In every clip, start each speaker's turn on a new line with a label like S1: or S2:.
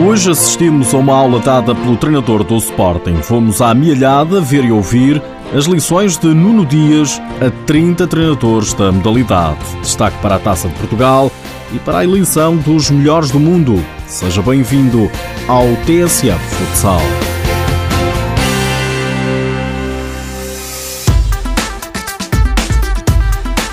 S1: Hoje assistimos a uma aula dada pelo treinador do Sporting. Fomos à Amealhada ver e ouvir as lições de Nuno Dias a 30 treinadores da modalidade. Destaque para a Taça de Portugal e para a eleição dos melhores do mundo. Seja bem-vindo ao TSF Futsal.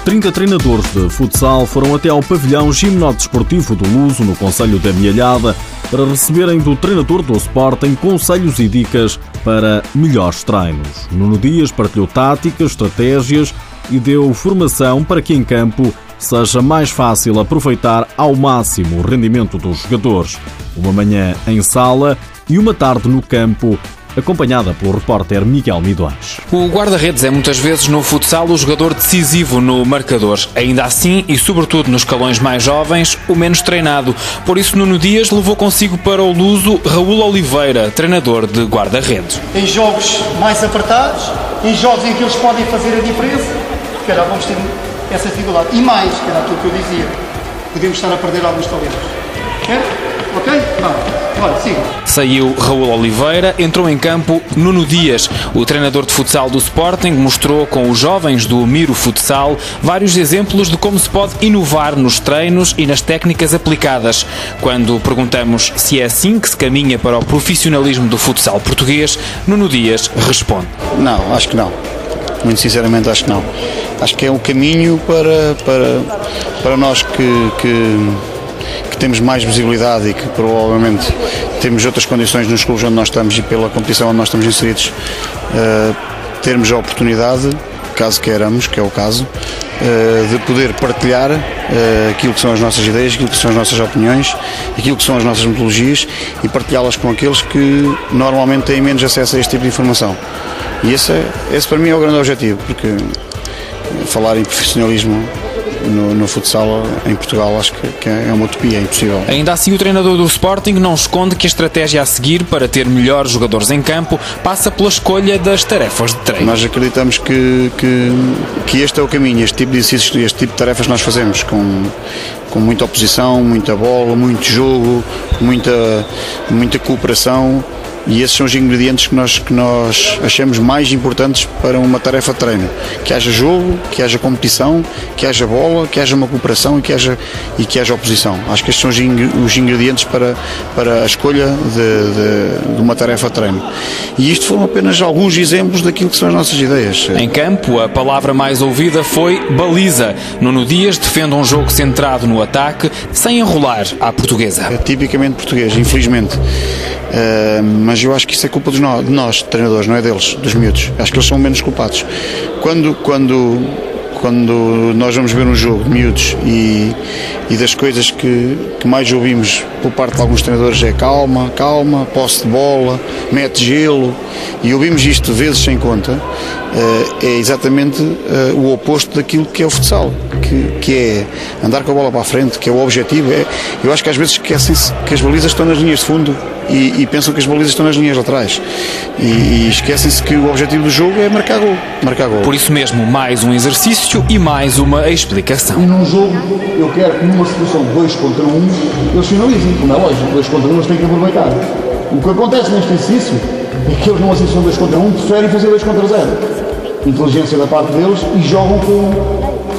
S1: 30 treinadores de futsal foram até ao pavilhão gimnodesportivo do Luso, no Conselho da Mialhada, para receberem do treinador do Sporting conselhos e dicas para melhores treinos. Nuno Dias partilhou táticas, estratégias e deu formação para que em campo seja mais fácil aproveitar ao máximo o rendimento dos jogadores. Uma manhã em sala e uma tarde no campo acompanhada pelo repórter Miguel Midões.
S2: O guarda-redes é muitas vezes no futsal o jogador decisivo no marcador. Ainda assim, e sobretudo nos escalões mais jovens, o menos treinado. Por isso, Nuno Dias levou consigo para o Luso Raul Oliveira, treinador de guarda-redes.
S3: Em jogos mais apertados, em jogos em que eles podem fazer a diferença, se calhar vamos ter essa dificuldade. E mais, que era aquilo que eu dizia, podemos estar a perder alguns talentos. É? Ok? Vamos. Siga.
S2: Saiu Raul Oliveira, entrou em campo Nuno Dias. O treinador de futsal do Sporting mostrou com os jovens do Miro Futsal vários exemplos de como se pode inovar nos treinos e nas técnicas aplicadas. Quando perguntamos se é assim que se caminha para o profissionalismo do futsal português, Nuno Dias responde:
S4: Não, acho que não. Muito sinceramente, acho que não. Acho que é um caminho para, para, para nós que, que que temos mais visibilidade e que provavelmente temos outras condições nos clubes onde nós estamos e pela competição onde nós estamos inseridos, uh, termos a oportunidade, caso queiramos, que é o caso, uh, de poder partilhar uh, aquilo que são as nossas ideias, aquilo que são as nossas opiniões, aquilo que são as nossas metodologias e partilhá-las com aqueles que normalmente têm menos acesso a este tipo de informação. E esse, é, esse para mim é o grande objetivo, porque falar em profissionalismo no, no, futsal em Portugal acho que, que, é uma utopia, é impossível.
S2: Ainda assim, o treinador do Sporting não esconde que a estratégia a seguir para ter melhores jogadores em campo passa pela escolha das tarefas de treino.
S4: Nós acreditamos que, que, que este é o caminho, este tipo de exercícios, este tipo de tarefas nós fazemos com, com muita oposição, muita bola, muito jogo, muita, muita cooperação e esses são os ingredientes que nós, que nós achamos mais importantes para uma tarefa de treino. Que haja jogo, que haja competição, que haja bola, que haja uma cooperação e que haja, e que haja oposição. Acho que estes são os ingredientes para, para a escolha de, de, de uma tarefa de treino. E isto foram apenas alguns exemplos daquilo que são as nossas ideias.
S2: Em campo, a palavra mais ouvida foi baliza. Nuno Dias defende um jogo centrado no ataque, sem enrolar à portuguesa.
S4: É tipicamente português, infelizmente. Uh, mas eu acho que isso é culpa de nós, de nós, treinadores, não é deles, dos miúdos. Acho que eles são menos culpados. Quando, quando, quando nós vamos ver um jogo de miúdos e, e das coisas que, que mais ouvimos por parte de alguns treinadores é calma, calma, posse de bola, mete gelo, e ouvimos isto vezes sem conta, uh, é exatamente uh, o oposto daquilo que é o futsal, que, que é andar com a bola para a frente, que é o objetivo. É, eu acho que às vezes esquecem-se que as balizas estão nas linhas de fundo e, e, pensam que as balizas estão nas linhas atrás. E, e esquecem-se que o objetivo do jogo é marcar gol, marcar gol.
S2: Por isso mesmo, mais um exercício e mais uma explicação.
S3: E num jogo, eu quero que numa situação de 2 contra 1, um, eles finalizem, como é lógico, 2 contra 1 um, eles têm que aproveitar. O que acontece neste exercício é que eles numa situação 2 contra 1 um, preferem fazer 2 contra 0. Inteligência da parte deles e jogam com,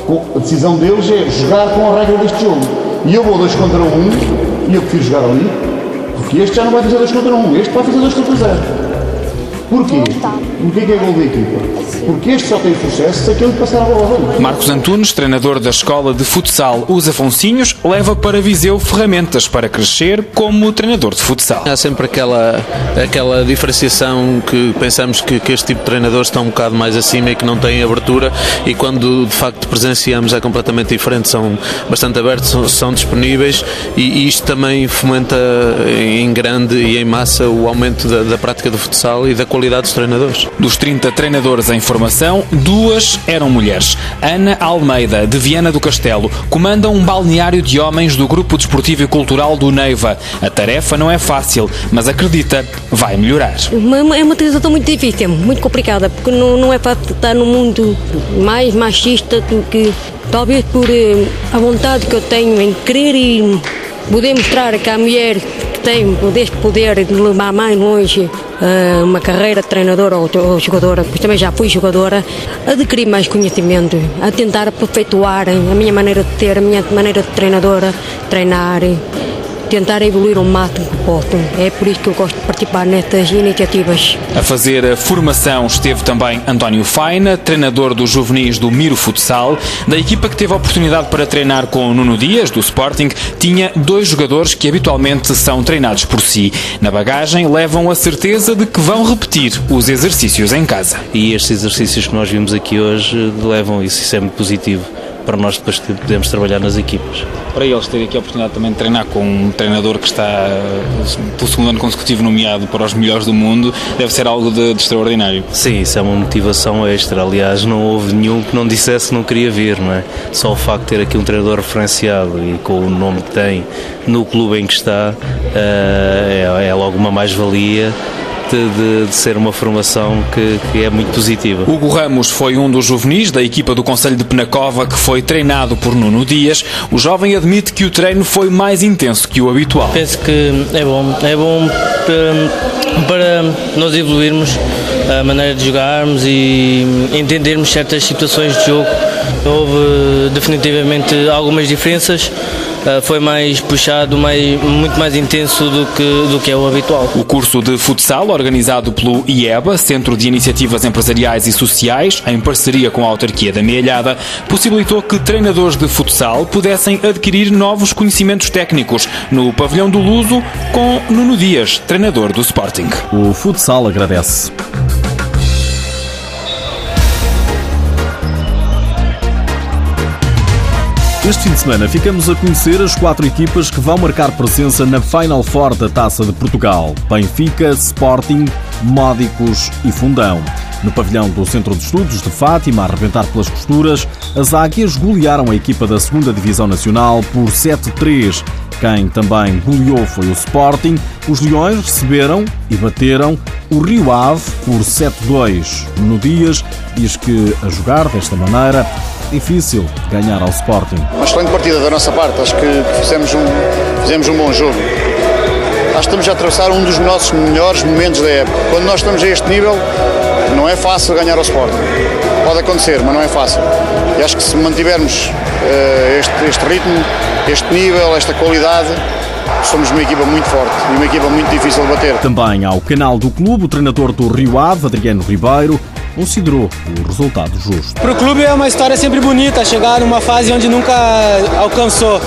S3: com, A decisão deles é jogar com a regra deste jogo. E eu vou 2 contra 1 um, e eu prefiro jogar ali este já não vai fazer 2 contra 1, um, este vai fazer 2 contra 0. Porquê? Porquê que é gol da equipa? Porque este só tem sucesso se aquele passar a bola
S2: Marcos Antunes, treinador da escola de futsal Usa Afonsinhos, leva para Viseu ferramentas para crescer como treinador de futsal.
S5: Há sempre aquela, aquela diferenciação que pensamos que, que este tipo de treinadores estão um bocado mais acima e que não têm abertura e quando de facto presenciamos é completamente diferente, são bastante abertos, são, são disponíveis e, e isto também fomenta em grande e em massa o aumento da, da prática do futsal e da qualidade dos treinadores.
S2: Dos 30 treinadores em formação, duas eram mulheres. Ana Almeida, de Viana do Castelo, comanda um balneário de homens do Grupo Desportivo e Cultural do Neiva. A tarefa não é fácil, mas acredita, vai melhorar.
S6: É uma transição muito difícil, muito complicada, porque não, não é fácil estar num mundo mais machista do que talvez por eh, a vontade que eu tenho em querer e poder mostrar que a mulher tenho desde poder levar mais longe uh, uma carreira de treinadora ou, ou jogadora, pois também já fui jogadora, adquirir mais conhecimento, a tentar aperfeiçoar a minha maneira de ter, a minha maneira de treinadora, treinar tentar evoluir o máximo que posso. É por isso que eu gosto de participar nestas iniciativas.
S2: A fazer a formação esteve também António Faina, treinador dos juvenis do Miro Futsal. Da equipa que teve a oportunidade para treinar com Nuno Dias, do Sporting, tinha dois jogadores que habitualmente são treinados por si. Na bagagem levam a certeza de que vão repetir os exercícios em casa.
S5: E estes exercícios que nós vimos aqui hoje levam isso, isso é muito positivo para nós depois podermos trabalhar nas equipas.
S2: Para eles terem aqui a oportunidade também de treinar com um treinador que está pelo segundo ano consecutivo nomeado para os melhores do mundo, deve ser algo de, de, extraordinário.
S5: Sim, isso é uma motivação extra. Aliás, não houve nenhum que não dissesse que não queria vir, não é? Só o facto de ter aqui um treinador referenciado e com o nome que tem no clube em que está eh, é, é logo uma mais-valia de, de, de, ser uma formação que, que, é muito positiva.
S2: Hugo Ramos foi um dos juvenis da equipa do Conselho de Penacova que foi treinado por Nuno Dias. O jovem admite que o treino foi mais intenso que o habitual.
S7: Penso que é bom, é bom para, para nós evoluirmos a maneira de jogarmos e entendermos certas situações de jogo. Houve definitivamente algumas diferenças eh, foi mais puxado, mais, muito mais intenso do que, do que é o habitual.
S2: O curso de futsal, organizado pelo IEBA, Centro de Iniciativas Empresariais e Sociais, em parceria com a autarquia da Mealhada, possibilitou que treinadores de futsal pudessem adquirir novos conhecimentos técnicos no pavilhão do Luso com Nuno Dias, treinador do Sporting.
S1: O futsal agradece. Este fim de semana ficamos a conhecer as quatro equipas que vão marcar presença na Final Four da Taça de Portugal: Benfica, Sporting, Módicos e Fundão. No pavilhão do Centro de Estudos de Fátima, a arrebentar pelas costuras, as Águias golearam a equipa da 2 Divisão Nacional por 7-3. Quem também goleou foi o Sporting. Os Leões receberam e bateram o Rio Ave por 7-2. No Dias diz que a jogar desta maneira difícil ganhar ao Sporting.
S4: Uma excelente partida da nossa parte, acho que fizemos um, fizemos um bom jogo. Acho que estamos a atravessar um dos nossos melhores momentos da época. Quando nós estamos a este nível, não é fácil ganhar ao Sporting. Pode acontecer, mas não é fácil. E acho que se mantivermos uh, este, este ritmo, este nível, esta qualidade, somos uma equipa muito forte e uma equipa muito difícil de bater.
S1: Também ao canal do clube, o treinador do Rio Ave, Adriano Ribeiro, considerou o resultado justo.
S8: Para o clube é uma história sempre bonita, chegar numa fase onde nunca alcançou.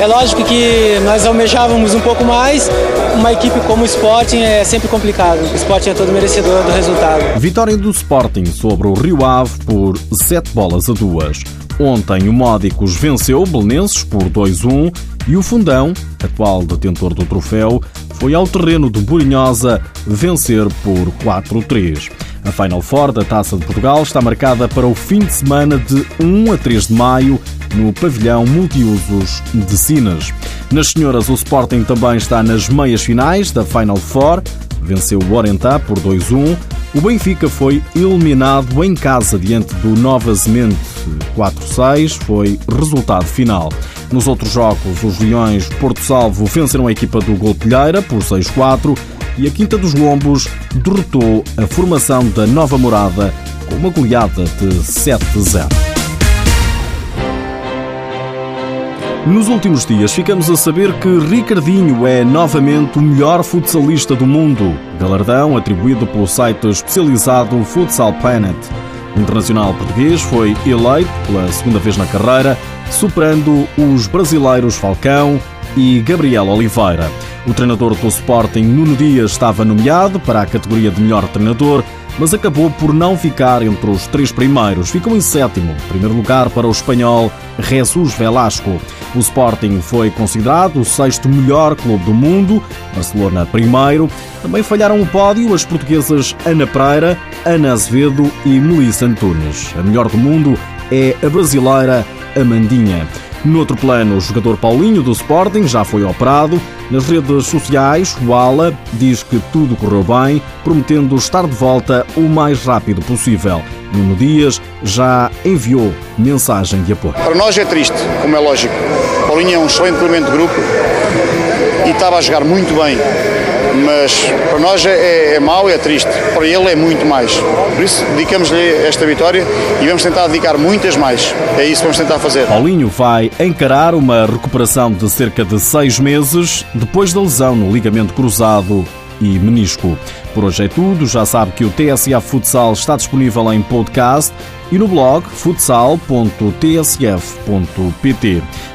S8: É lógico que nós almejávamos um pouco mais, uma equipe como o Sporting é sempre complicado. O Sporting é todo merecedor do resultado.
S1: Vitória do Sporting sobre o Rio Ave por 7 bolas a 2. Ontem o Módicos venceu o Belenenses por 2-1 e o Fundão, atual detentor do troféu, foi ao terreno do Borinhosa vencer por 4-3. A Final Four da Taça de Portugal está marcada para o fim de semana de 1 a 3 de maio no pavilhão multiusos de Sinas. Nas senhoras, o Sporting também está nas meias finais da Final Four. Venceu o Orentá por 2-1. O Benfica foi eliminado em casa diante do Nova Semente 4-6. Foi resultado final. Nos outros jogos, os Leões Porto Salvo venceram a equipa do Golpilheira por 6-4 e a Quinta dos Lombos derrotou a formação da Nova Morada com uma goleada de 7-0. Nos últimos dias ficamos a saber que Ricardinho é novamente o melhor futsalista do mundo, galardão atribuído pelo site especializado Futsal Planet. O internacional português foi eleito pela segunda vez na carreira, superando os brasileiros Falcão e Gabriel Oliveira. O treinador do Sporting, Nuno Dias, estava nomeado para a categoria de melhor treinador, mas acabou por não ficar entre os três primeiros. Ficou em sétimo, primeiro lugar para o espanhol Jesus Velasco. O Sporting foi considerado o sexto melhor clube do mundo, Barcelona primeiro. Também falharam o pódio as portuguesas Ana Pereira, Ana Azevedo e Melissa Antunes. A melhor do mundo é a brasileira Amandinha. No outro plano, o jogador Paulinho do Sporting já foi operado. Nas redes sociais, o Ala diz que tudo correu bem, prometendo estar de volta o mais rápido possível. Nuno Dias já enviou mensagem de apoio.
S4: Para nós é triste, como é lógico. Paulinho é um excelente elemento de grupo. e estava a jogar muito bem. Mas para nós é, é mau, é triste. Para ele é muito mais. Por isso, dedicamos-lhe esta vitória e vamos tentar dedicar muitas mais. É isso que vamos tentar fazer.
S1: Paulinho vai encarar uma recuperação de cerca de seis meses depois da lesão no ligamento cruzado e menisco. Por hoje é tudo. Já sabe que o TSF Futsal está disponível em podcast e no blog futsal.tsf.pt.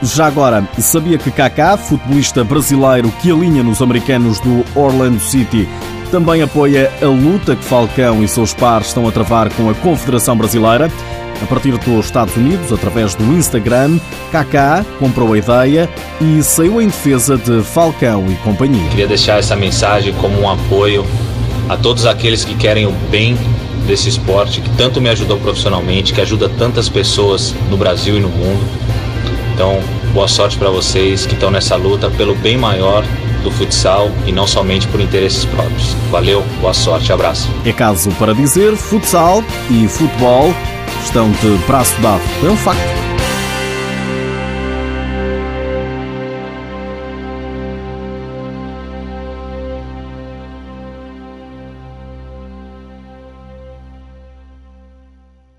S1: Já agora, sabia que Kaká, futebolista brasileiro que alinha nos americanos do Orlando City, também apoia a luta que Falcão e seus pares estão a travar com a Confederação Brasileira? A partir dos Estados Unidos, através do Instagram, Kaká comprou a ideia e saiu em defesa de Falcão e companhia.
S9: Queria deixar essa mensagem como um apoio a todos aqueles que querem o bem desse esporte que tanto me ajudou profissionalmente, que ajuda tantas pessoas no Brasil e no mundo. Então, boa sorte para vocês que estão nessa luta pelo bem maior do futsal e não somente por interesses próprios. Valeu, boa sorte, abraço.
S1: É caso para dizer, futsal e futebol estão de braço dado. É um facto.